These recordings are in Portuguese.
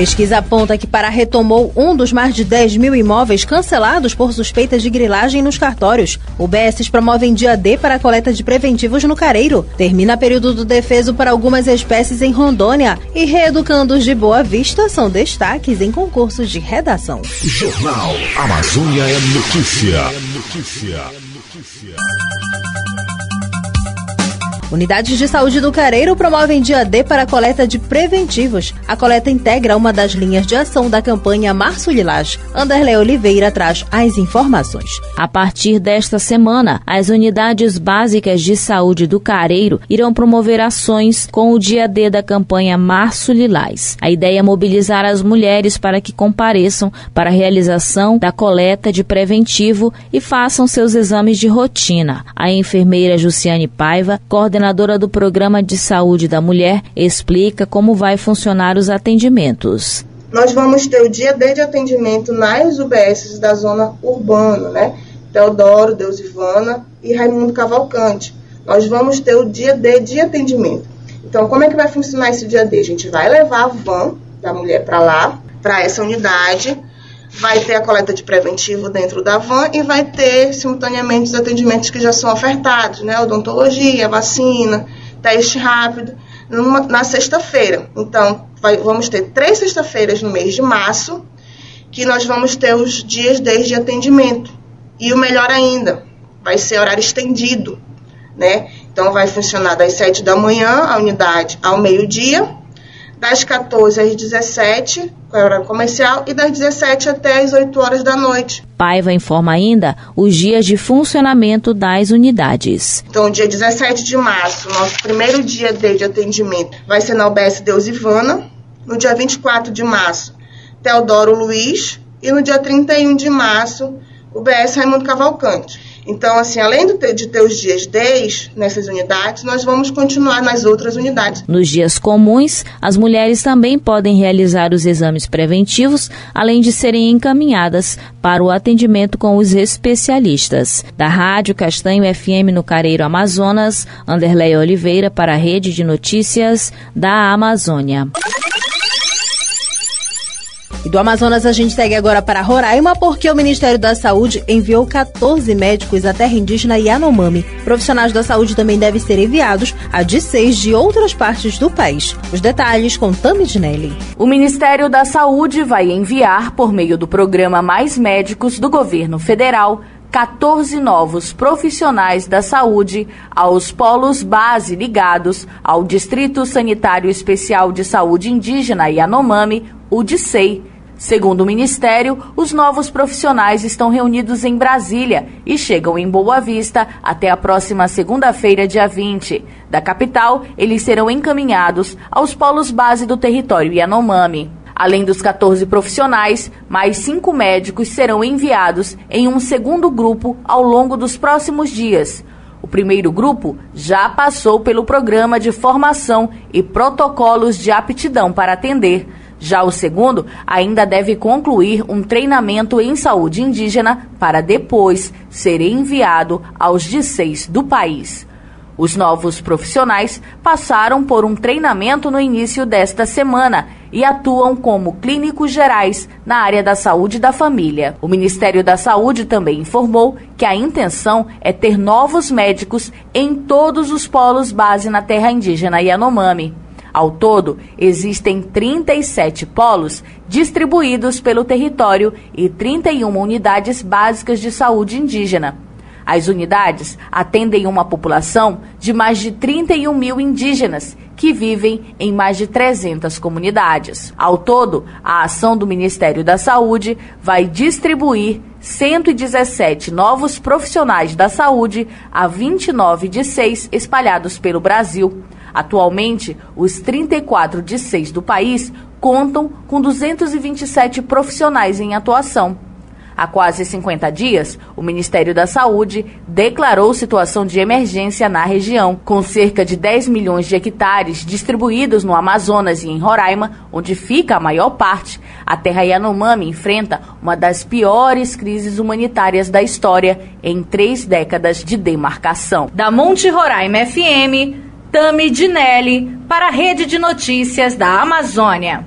Pesquisa aponta que Pará retomou um dos mais de 10 mil imóveis cancelados por suspeitas de grilagem nos cartórios. O BS promove dia D para a coleta de preventivos no Careiro. Termina período do defeso para algumas espécies em Rondônia. E reeducandos de Boa Vista são destaques em concursos de redação. Jornal Amazônia é notícia. É notícia. notícia. Unidades de saúde do Careiro promovem dia D para a coleta de preventivos. A coleta integra uma das linhas de ação da campanha Março Lilás. Anderlei Oliveira traz as informações. A partir desta semana, as unidades básicas de saúde do Careiro irão promover ações com o dia D da campanha Março Lilás. A ideia é mobilizar as mulheres para que compareçam para a realização da coleta de preventivo e façam seus exames de rotina. A enfermeira Jussiane Paiva, coordenadora coordenadora do Programa de Saúde da Mulher, explica como vai funcionar os atendimentos. Nós vamos ter o dia D de atendimento nas UBSs da zona urbana, né? Teodoro, Deus Ivana e Raimundo Cavalcante. Nós vamos ter o dia D de atendimento. Então, como é que vai funcionar esse dia D? A gente vai levar a van da mulher para lá, para essa unidade, vai ter a coleta de preventivo dentro da van e vai ter simultaneamente os atendimentos que já são ofertados, né? Odontologia, vacina, teste rápido, numa, na sexta-feira. Então, vai, vamos ter três sexta-feiras no mês de março, que nós vamos ter os dias desde atendimento. E o melhor ainda, vai ser horário estendido, né? Então, vai funcionar das 7 da manhã, a unidade, ao meio-dia, das 14 às 17, com a hora comercial, e das 17 até as 8 horas da noite. Paiva informa ainda os dias de funcionamento das unidades. Então, dia 17 de março, nosso primeiro dia de atendimento vai ser na UBS Deus Ivana. No dia 24 de março, Teodoro Luiz. E no dia 31 de março, UBS Raimundo Cavalcante. Então, assim, além de ter os dias 10 nessas unidades, nós vamos continuar nas outras unidades. Nos dias comuns, as mulheres também podem realizar os exames preventivos, além de serem encaminhadas para o atendimento com os especialistas. Da Rádio Castanho FM no Careiro Amazonas, Anderleia Oliveira para a Rede de Notícias da Amazônia. E do Amazonas a gente segue agora para Roraima porque o Ministério da Saúde enviou 14 médicos à terra indígena Yanomami. Profissionais da saúde também devem ser enviados a de seis de outras partes do país. Os detalhes com Tami Dinelli. O Ministério da Saúde vai enviar, por meio do programa Mais Médicos do governo federal, 14 novos profissionais da saúde aos polos base ligados ao Distrito Sanitário Especial de Saúde Indígena Yanomami, o DICEI, Segundo o Ministério, os novos profissionais estão reunidos em Brasília e chegam em Boa Vista até a próxima segunda-feira, dia 20. Da capital, eles serão encaminhados aos polos base do território Yanomami. Além dos 14 profissionais, mais cinco médicos serão enviados em um segundo grupo ao longo dos próximos dias. O primeiro grupo já passou pelo programa de formação e protocolos de aptidão para atender já o segundo ainda deve concluir um treinamento em saúde indígena para depois ser enviado aos DICEIs do país. Os novos profissionais passaram por um treinamento no início desta semana e atuam como clínicos gerais na área da saúde da família. O Ministério da Saúde também informou que a intenção é ter novos médicos em todos os polos base na terra indígena Yanomami. Ao todo, existem 37 polos distribuídos pelo território e 31 unidades básicas de saúde indígena. As unidades atendem uma população de mais de 31 mil indígenas que vivem em mais de 300 comunidades. Ao todo, a ação do Ministério da Saúde vai distribuir 117 novos profissionais da saúde a 29 de 6 espalhados pelo Brasil. Atualmente, os 34 de 6 do país contam com 227 profissionais em atuação. Há quase 50 dias, o Ministério da Saúde declarou situação de emergência na região, com cerca de 10 milhões de hectares distribuídos no Amazonas e em Roraima, onde fica a maior parte. A terra Yanomami enfrenta uma das piores crises humanitárias da história em três décadas de demarcação. Da Monte Roraima FM, Tami Dinelli, para a Rede de Notícias da Amazônia.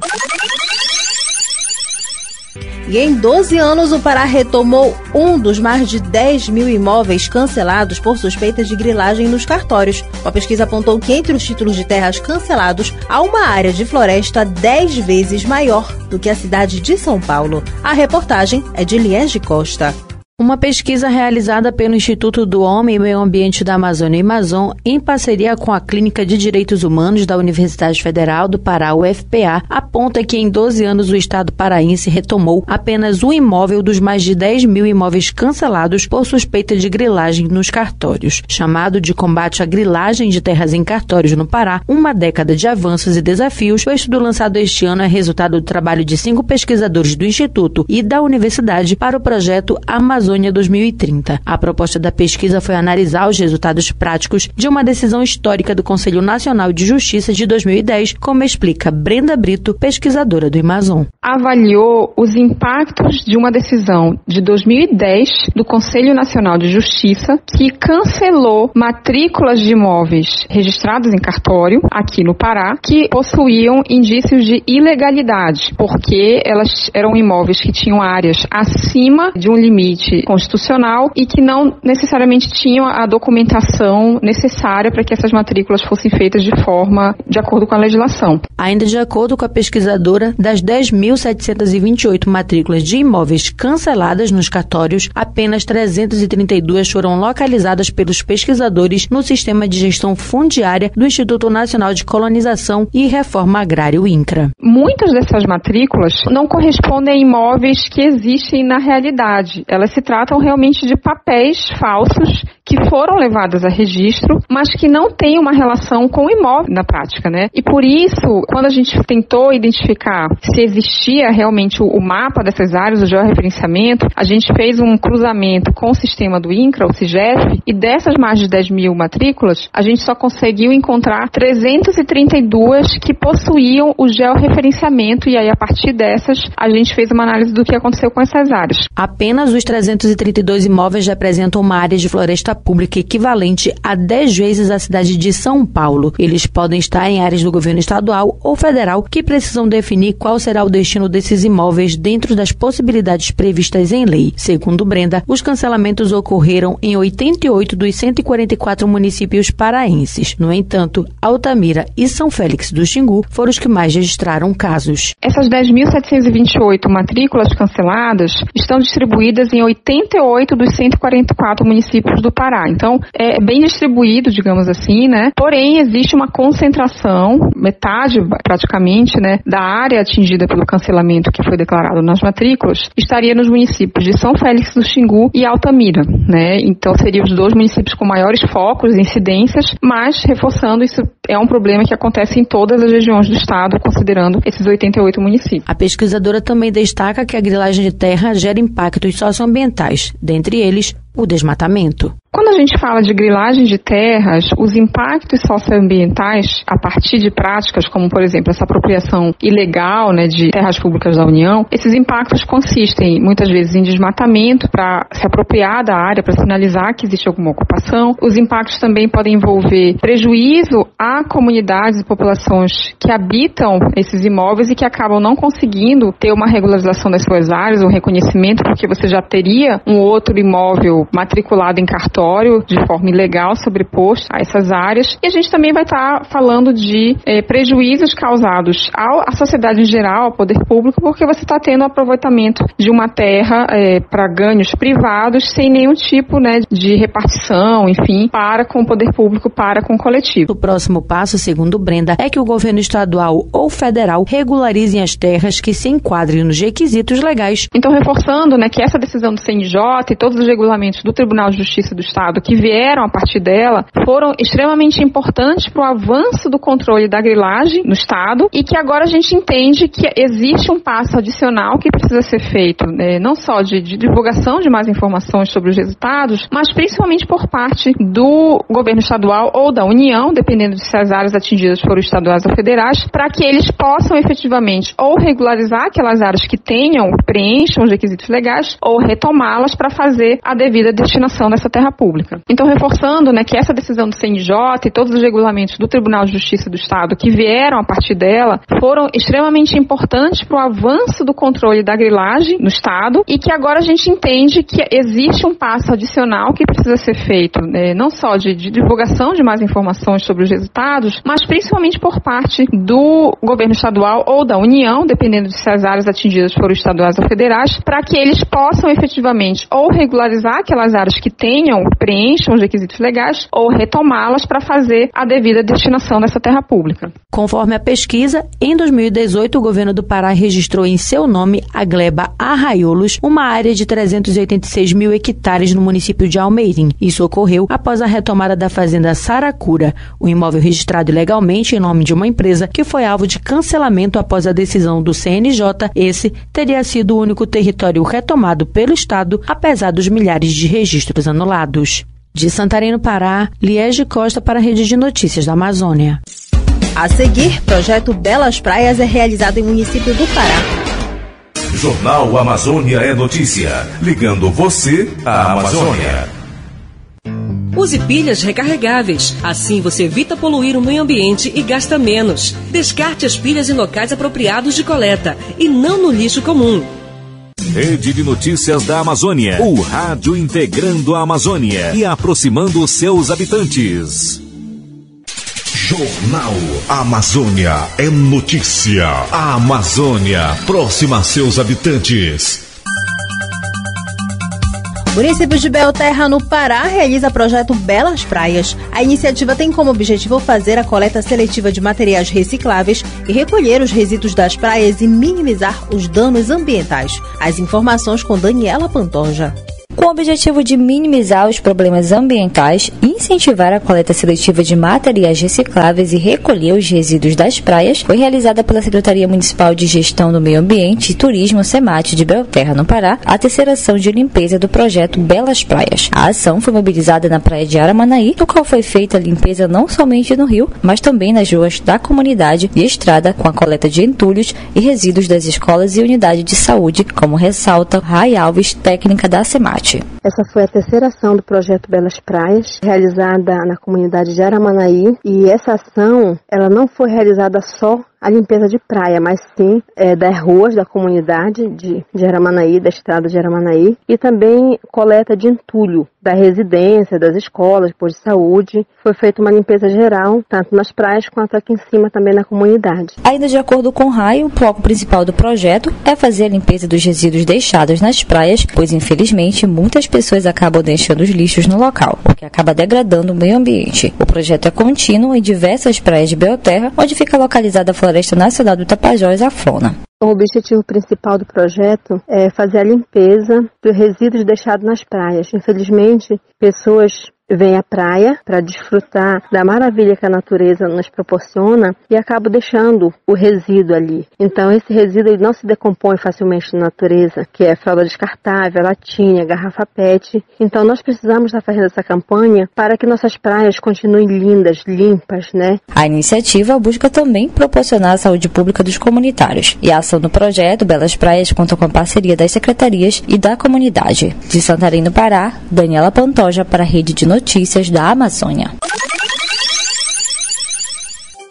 E em 12 anos, o Pará retomou um dos mais de 10 mil imóveis cancelados por suspeitas de grilagem nos cartórios. A pesquisa apontou que entre os títulos de terras cancelados, há uma área de floresta 10 vezes maior do que a cidade de São Paulo. A reportagem é de Liege Costa. Uma pesquisa realizada pelo Instituto do Homem e Meio Ambiente da Amazônia Amazon, em parceria com a Clínica de Direitos Humanos da Universidade Federal do Pará, UFPA, aponta que em 12 anos o Estado paraense retomou apenas um imóvel dos mais de 10 mil imóveis cancelados por suspeita de grilagem nos cartórios. Chamado de combate à grilagem de terras em cartórios no Pará, uma década de avanços e desafios, o estudo lançado este ano é resultado do trabalho de cinco pesquisadores do Instituto e da Universidade para o projeto Amazônia Amazônia 2030. A proposta da pesquisa foi analisar os resultados práticos de uma decisão histórica do Conselho Nacional de Justiça de 2010, como explica Brenda Brito, pesquisadora do Amazon. Avaliou os impactos de uma decisão de 2010 do Conselho Nacional de Justiça que cancelou matrículas de imóveis registrados em cartório aqui no Pará que possuíam indícios de ilegalidade, porque elas eram imóveis que tinham áreas acima de um limite constitucional e que não necessariamente tinham a documentação necessária para que essas matrículas fossem feitas de forma de acordo com a legislação. Ainda de acordo com a pesquisadora, das 10.728 matrículas de imóveis canceladas nos cartórios, apenas 332 foram localizadas pelos pesquisadores no sistema de gestão fundiária do Instituto Nacional de Colonização e Reforma Agrária, o INCRA. Muitas dessas matrículas não correspondem a imóveis que existem na realidade. Elas se tratam realmente de papéis falsos que foram levados a registro, mas que não têm uma relação com o imóvel na prática, né? E por isso, quando a gente tentou identificar se existia realmente o, mapa dessas áreas, o georreferenciamento, a gente fez um cruzamento com o sistema do INCRA, o CIGEF, e dessas mais de 10 mil matrículas, a gente só conseguiu encontrar 332 que possuíam o georreferenciamento, e aí a partir dessas, a gente fez uma análise do que aconteceu com essas áreas. Apenas os 332 imóveis representam uma área de floresta pública equivalente a 10 vezes a cidade de São Paulo. Eles podem estar em áreas do governo estadual ou federal que precisam definir qual será o destino desses imóveis dentro das possibilidades previstas em lei. Segundo Brenda, os cancelamentos ocorreram em 88 dos 144 municípios paraenses. No entanto, Altamira e São Félix do Xingu foram os que mais registraram casos. Essas 10.728 matrículas canceladas estão distribuídas em 88 dos 144 municípios do Pará. Então, é bem distribuído, digamos assim, né? Porém, existe uma concentração, metade praticamente, né, da área atingida pelo cancelamento que foi declarado nas matrículas, estaria nos municípios de São Félix do Xingu e Altamira, né? Então, seriam os dois municípios com maiores focos, incidências, mas reforçando isso é um problema que acontece em todas as regiões do estado, considerando esses 88 municípios. A pesquisadora também destaca que a grilagem de terra gera impactos socioambientais, dentre eles o desmatamento. Quando a gente fala de grilagem de terras, os impactos socioambientais a partir de práticas como, por exemplo, essa apropriação ilegal né, de terras públicas da União, esses impactos consistem muitas vezes em desmatamento para se apropriar da área, para sinalizar que existe alguma ocupação. Os impactos também podem envolver prejuízo a comunidades e populações que habitam esses imóveis e que acabam não conseguindo ter uma regularização das suas áreas, um reconhecimento, porque você já teria um outro imóvel matriculado em cartório de forma ilegal, sobreposto a essas áreas. E a gente também vai estar tá falando de é, prejuízos causados à sociedade em geral, ao poder público, porque você está tendo aproveitamento de uma terra é, para ganhos privados sem nenhum tipo né, de repartição, enfim, para com o poder público, para com o coletivo. O próximo passo, segundo Brenda, é que o governo estadual ou federal regularizem as terras que se enquadrem nos requisitos legais. Então, reforçando né, que essa decisão do CNJ e todos os regulamentos regulamentos do Tribunal de Justiça do Estado que vieram a partir dela foram extremamente importantes para o avanço do controle da grilagem no Estado e que agora a gente entende que existe um passo adicional que precisa ser feito, né, não só de, de divulgação de mais informações sobre os resultados, mas principalmente por parte do governo estadual ou da União, dependendo de se as áreas atingidas foram estaduais ou federais, para que eles possam efetivamente ou regularizar aquelas áreas que tenham, preencham os requisitos legais, ou retomá-las para fazer a devida destinação dessa terra pública. Então, reforçando né, que essa decisão do CNJ e todos os regulamentos do Tribunal de Justiça do Estado que vieram a partir dela foram extremamente importantes para o avanço do controle da grilagem no Estado e que agora a gente entende que existe um passo adicional que precisa ser feito, né, não só de, de divulgação de mais informações sobre os resultados, mas principalmente por parte do governo estadual ou da União, dependendo de se as áreas atingidas foram estaduais ou federais, para que eles possam efetivamente ou regularizar aquelas áreas que tenham, preencham os requisitos legais, ou retomá-las para fazer a devida destinação dessa terra pública. Conforme a pesquisa, em 2018 o governo do Pará registrou em seu nome a gleba Arraiolos, uma área de 386 mil hectares no município de Almeirim. Isso ocorreu após a retomada da fazenda Saracura, o imóvel registrado ilegalmente em nome de uma empresa que foi alvo de cancelamento após a decisão do CNJ. Esse teria sido o único território retomado pelo Estado, apesar dos milhares de registros anulados. De Santarém, no Pará, Liege Costa para a Rede de Notícias da Amazônia. A seguir, projeto Belas Praias é realizado em município do Pará. Jornal Amazônia é notícia, ligando você à Amazônia. Use pilhas recarregáveis. Assim você evita poluir o meio ambiente e gasta menos. Descarte as pilhas em locais apropriados de coleta e não no lixo comum. Rede de Notícias da Amazônia. O rádio integrando a Amazônia e aproximando os seus habitantes. Jornal Amazônia é notícia. A Amazônia próxima a seus habitantes. Município de Belterra, no Pará, realiza projeto Belas Praias. A iniciativa tem como objetivo fazer a coleta seletiva de materiais recicláveis e recolher os resíduos das praias e minimizar os danos ambientais. As informações com Daniela Pantoja com o objetivo de minimizar os problemas ambientais, incentivar a coleta seletiva de materiais recicláveis e recolher os resíduos das praias, foi realizada pela Secretaria Municipal de Gestão do Meio Ambiente e Turismo SEMAT de Belterra, no Pará, a terceira ação de limpeza do projeto Belas Praias. A ação foi mobilizada na praia de Aramanaí, no qual foi feita a limpeza não somente no rio, mas também nas ruas da comunidade e estrada, com a coleta de entulhos e resíduos das escolas e unidade de saúde, como ressalta Rai Alves, técnica da SEMAT. Essa foi a terceira ação do projeto Belas Praias, realizada na comunidade de Aramanaí, e essa ação, ela não foi realizada só a limpeza de praia, mas sim é, das ruas da comunidade de, de Aramanaí, da estrada de Aramanaí, e também coleta de entulho da residência, das escolas, postos de saúde. Foi feita uma limpeza geral, tanto nas praias quanto aqui em cima também na comunidade. Ainda de acordo com o RAI, o foco principal do projeto é fazer a limpeza dos resíduos deixados nas praias, pois infelizmente muitas pessoas acabam deixando os lixos no local, o que acaba degradando o meio ambiente. O projeto é contínuo em diversas praias de Belterra, onde fica localizada a Floresta Nacional do Tapajós, a Flona. O objetivo principal do projeto é fazer a limpeza dos resíduos deixados nas praias. Infelizmente, pessoas vem à praia para desfrutar da maravilha que a natureza nos proporciona e acaba deixando o resíduo ali. Então esse resíduo não se decompõe facilmente na natureza, que é fralda descartável, latinha, garrafa PET. Então nós precisamos estar fazendo essa campanha para que nossas praias continuem lindas, limpas, né? A iniciativa busca também proporcionar a saúde pública dos comunitários. E a ação do projeto Belas Praias conta com a parceria das secretarias e da comunidade. De Santarém, no Pará, Daniela Pantoja para a Rede de Notícias da Amazônia.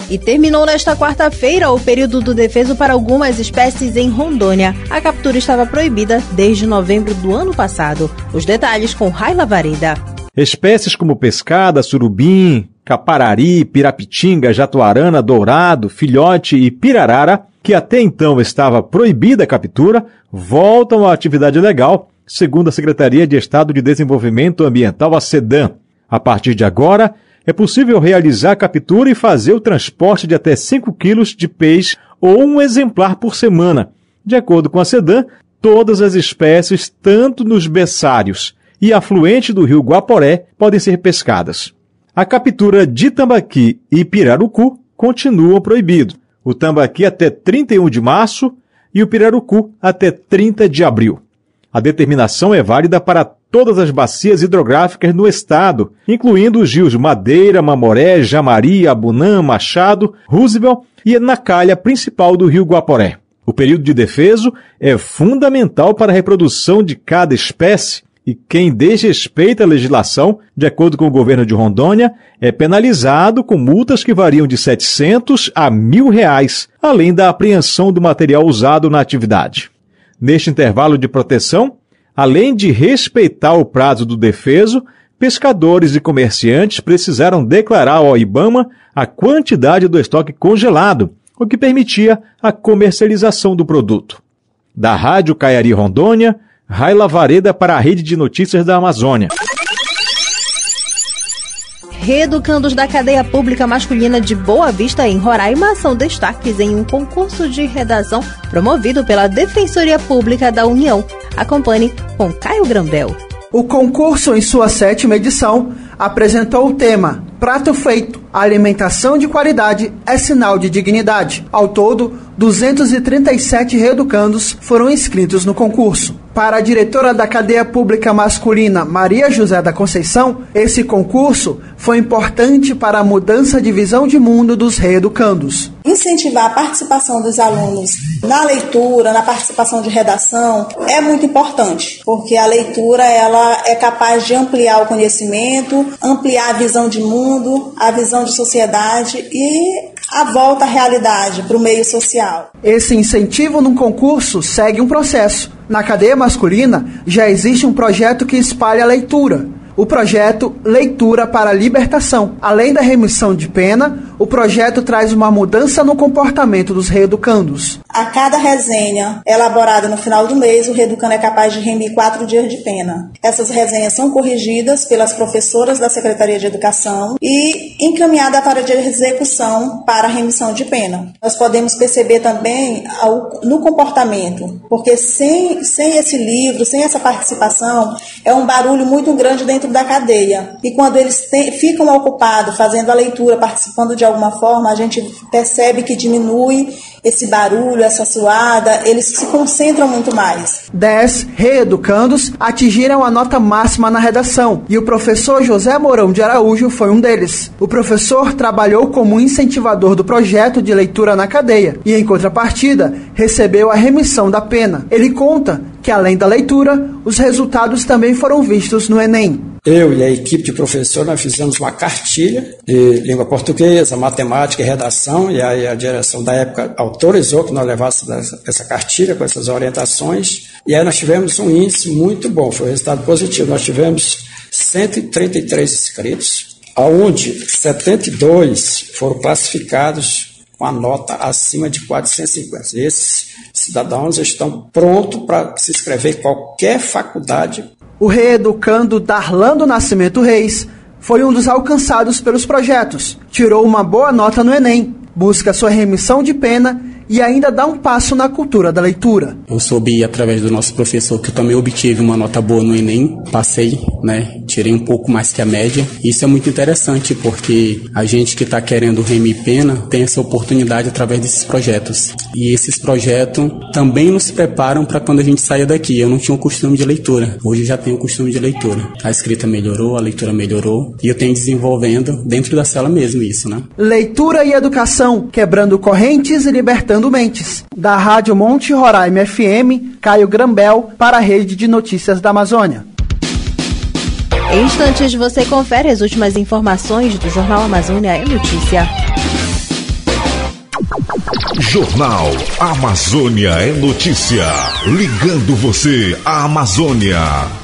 E terminou nesta quarta-feira o período do defeso para algumas espécies em Rondônia. A captura estava proibida desde novembro do ano passado. Os detalhes com Raila Vareda. Espécies como pescada, surubim, caparari, pirapitinga, jatuarana, dourado, filhote e pirarara, que até então estava proibida a captura, voltam à atividade legal, segundo a Secretaria de Estado de Desenvolvimento Ambiental, a SEDAM. A partir de agora, é possível realizar a captura e fazer o transporte de até 5 quilos de peixe ou um exemplar por semana. De acordo com a SEDAM, todas as espécies, tanto nos berçários e afluente do rio Guaporé podem ser pescadas. A captura de tambaqui e pirarucu continuam proibidos. O tambaqui até 31 de março e o pirarucu até 30 de abril. A determinação é válida para todas as bacias hidrográficas no estado, incluindo os rios Madeira, Mamoré, Jamari, Abunã, Machado, Roosevelt e na calha principal do rio Guaporé. O período de defeso é fundamental para a reprodução de cada espécie e quem desrespeita a legislação, de acordo com o governo de Rondônia, é penalizado com multas que variam de 700 a mil reais, além da apreensão do material usado na atividade. Neste intervalo de proteção, além de respeitar o prazo do defeso, pescadores e comerciantes precisaram declarar ao IBAMA a quantidade do estoque congelado, o que permitia a comercialização do produto. Da Rádio Caiari Rondônia, Raila Vareda para a Rede de Notícias da Amazônia. Reeducandos da cadeia pública masculina de Boa Vista, em Roraima, são destaques em um concurso de redação promovido pela Defensoria Pública da União. Acompanhe com Caio Grambel. O concurso, em sua sétima edição, apresentou o tema Prato Feito, alimentação de qualidade é sinal de dignidade. Ao todo, 237 reeducandos foram inscritos no concurso. Para a diretora da cadeia pública masculina, Maria José da Conceição, esse concurso foi importante para a mudança de visão de mundo dos reeducandos. Incentivar a participação dos alunos na leitura, na participação de redação, é muito importante, porque a leitura ela é capaz de ampliar o conhecimento, ampliar a visão de mundo, a visão de sociedade e a volta à realidade, para o meio social. Esse incentivo no concurso segue um processo. Na cadeia masculina já existe um projeto que espalha a leitura o projeto Leitura para a Libertação. Além da remissão de pena, o projeto traz uma mudança no comportamento dos reeducandos. A cada resenha elaborada no final do mês, o reeducando é capaz de remir quatro dias de pena. Essas resenhas são corrigidas pelas professoras da Secretaria de Educação e encaminhada para a execução para remissão de pena. Nós podemos perceber também no comportamento, porque sem, sem esse livro, sem essa participação, é um barulho muito grande dentro da cadeia. E quando eles te, ficam ocupados fazendo a leitura, participando de alguma forma, a gente percebe que diminui esse barulho, essa suada, eles se concentram muito mais. Dez reeducandos atingiram a nota máxima na redação e o professor José Mourão de Araújo foi um deles. O professor trabalhou como incentivador do projeto de leitura na cadeia e, em contrapartida, recebeu a remissão da pena. Ele conta que, além da leitura, os resultados também foram vistos no Enem. Eu e a equipe de professor nós fizemos uma cartilha de língua portuguesa, matemática e redação, e aí a direção da época autorizou que nós levássemos essa cartilha com essas orientações, e aí nós tivemos um índice muito bom, foi um resultado positivo. Nós tivemos 133 inscritos, aonde 72 foram classificados com a nota acima de 450. Esses cidadãos estão prontos para se inscrever em qualquer faculdade o reeducando Darlando Nascimento Reis foi um dos alcançados pelos projetos. Tirou uma boa nota no Enem, busca sua remissão de pena e ainda dá um passo na cultura da leitura. Eu soube através do nosso professor que eu também obtive uma nota boa no Enem, passei, né? Tirei um pouco mais que a média. Isso é muito interessante porque a gente que está querendo remir pena tem essa oportunidade através desses projetos. E esses projetos também nos preparam para quando a gente saia daqui. Eu não tinha o costume de leitura, hoje já tenho o costume de leitura. A escrita melhorou, a leitura melhorou e eu tenho desenvolvendo dentro da cela mesmo isso, né? Leitura e educação, quebrando correntes e libertando Mentes. Da Rádio Monte Roraima FM, Caio Grambel, para a Rede de Notícias da Amazônia. Em instantes você confere as últimas informações do Jornal Amazônia é Notícia. Jornal Amazônia é Notícia. Ligando você à Amazônia.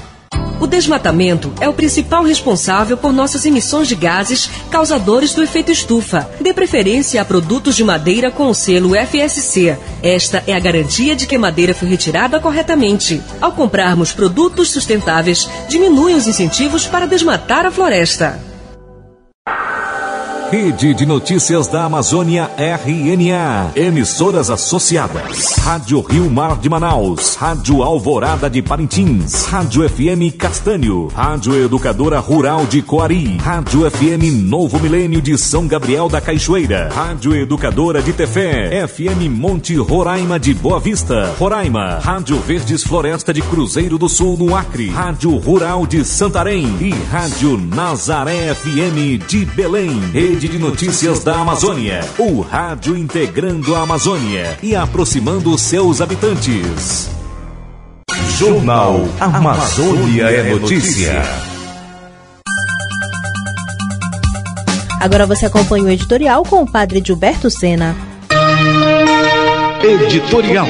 O desmatamento é o principal responsável por nossas emissões de gases causadores do efeito estufa. Dê preferência a produtos de madeira com o selo FSC. Esta é a garantia de que a madeira foi retirada corretamente. Ao comprarmos produtos sustentáveis, diminui os incentivos para desmatar a floresta. Rede de Notícias da Amazônia RNA. Emissoras associadas. Rádio Rio Mar de Manaus. Rádio Alvorada de Parintins. Rádio FM Castanho. Rádio Educadora Rural de Coari. Rádio FM Novo Milênio de São Gabriel da Cachoeira. Rádio Educadora de Tefé. FM Monte Roraima de Boa Vista. Roraima. Rádio Verdes Floresta de Cruzeiro do Sul no Acre. Rádio Rural de Santarém. E Rádio Nazaré FM de Belém. Rede de Notícias da Amazônia. O rádio integrando a Amazônia e aproximando seus habitantes. Jornal Amazônia é Notícia. Agora você acompanha o editorial com o padre Gilberto Sena. Editorial.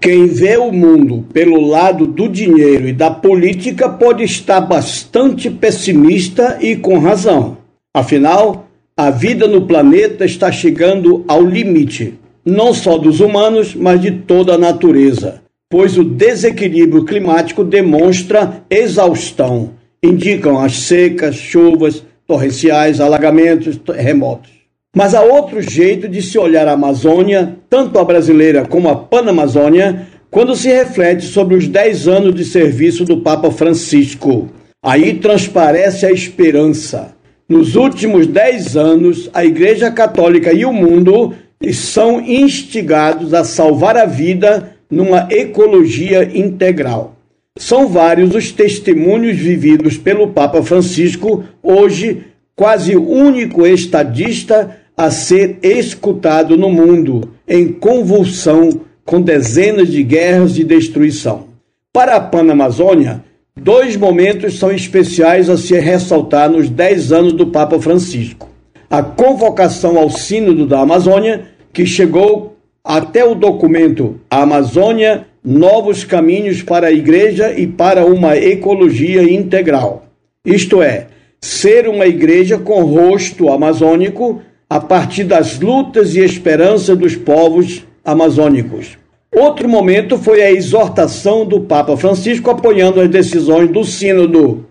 Quem vê o mundo pelo lado do dinheiro e da política pode estar bastante pessimista e com razão. Afinal, a vida no planeta está chegando ao limite, não só dos humanos, mas de toda a natureza, pois o desequilíbrio climático demonstra exaustão, indicam as secas, chuvas torrenciais, alagamentos, terremotos. Mas há outro jeito de se olhar a Amazônia, tanto a brasileira como a Panamazônia, quando se reflete sobre os 10 anos de serviço do Papa Francisco. Aí transparece a esperança. Nos últimos 10 anos, a Igreja Católica e o mundo são instigados a salvar a vida numa ecologia integral. São vários os testemunhos vividos pelo Papa Francisco, hoje quase único estadista a ser escutado no mundo, em convulsão com dezenas de guerras e destruição. Para a Panamazônia, dois momentos são especiais a se ressaltar nos dez anos do Papa Francisco. A convocação ao Sínodo da Amazônia, que chegou até o documento A Amazônia, Novos Caminhos para a Igreja e para uma Ecologia Integral. Isto é, ser uma igreja com rosto amazônico a partir das lutas e esperanças dos povos amazônicos. Outro momento foi a exortação do Papa Francisco apoiando as decisões do Sínodo.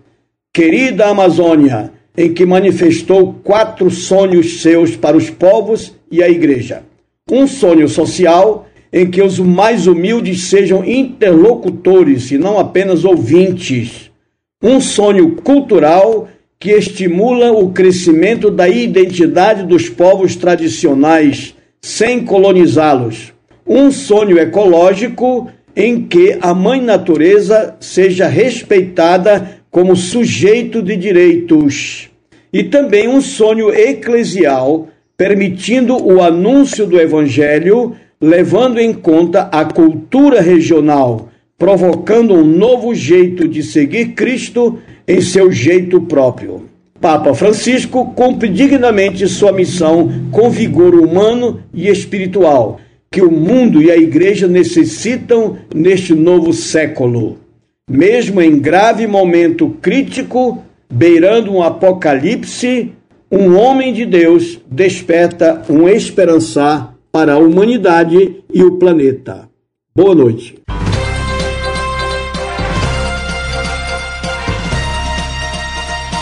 Querida Amazônia, em que manifestou quatro sonhos seus para os povos e a igreja. Um sonho social, em que os mais humildes sejam interlocutores e não apenas ouvintes. Um sonho cultural, que estimula o crescimento da identidade dos povos tradicionais, sem colonizá-los. Um sonho ecológico em que a Mãe Natureza seja respeitada como sujeito de direitos. E também um sonho eclesial, permitindo o anúncio do Evangelho, levando em conta a cultura regional, provocando um novo jeito de seguir Cristo em seu jeito próprio. Papa Francisco cumpre dignamente sua missão com vigor humano e espiritual, que o mundo e a igreja necessitam neste novo século. Mesmo em grave momento crítico, beirando um apocalipse, um homem de Deus desperta um esperançar para a humanidade e o planeta. Boa noite.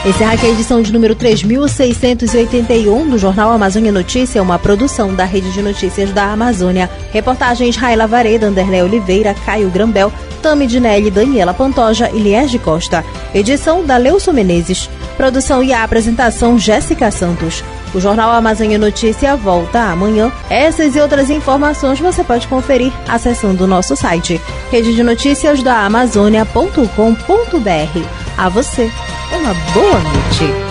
Encerra aqui a edição de número 3681 do Jornal Amazônia Notícia, uma produção da Rede de Notícias da Amazônia. Reportagens Raila Vareda, Anderlé Oliveira, Caio Grambel, Tami Dinelli, Daniela Pantoja e Liege Costa. Edição da Leuso Menezes. Produção e apresentação Jéssica Santos. O Jornal Amazônia Notícia volta amanhã. Essas e outras informações você pode conferir acessando o nosso site rede de notícias da Amazônia.com.br. A você uma boa noite.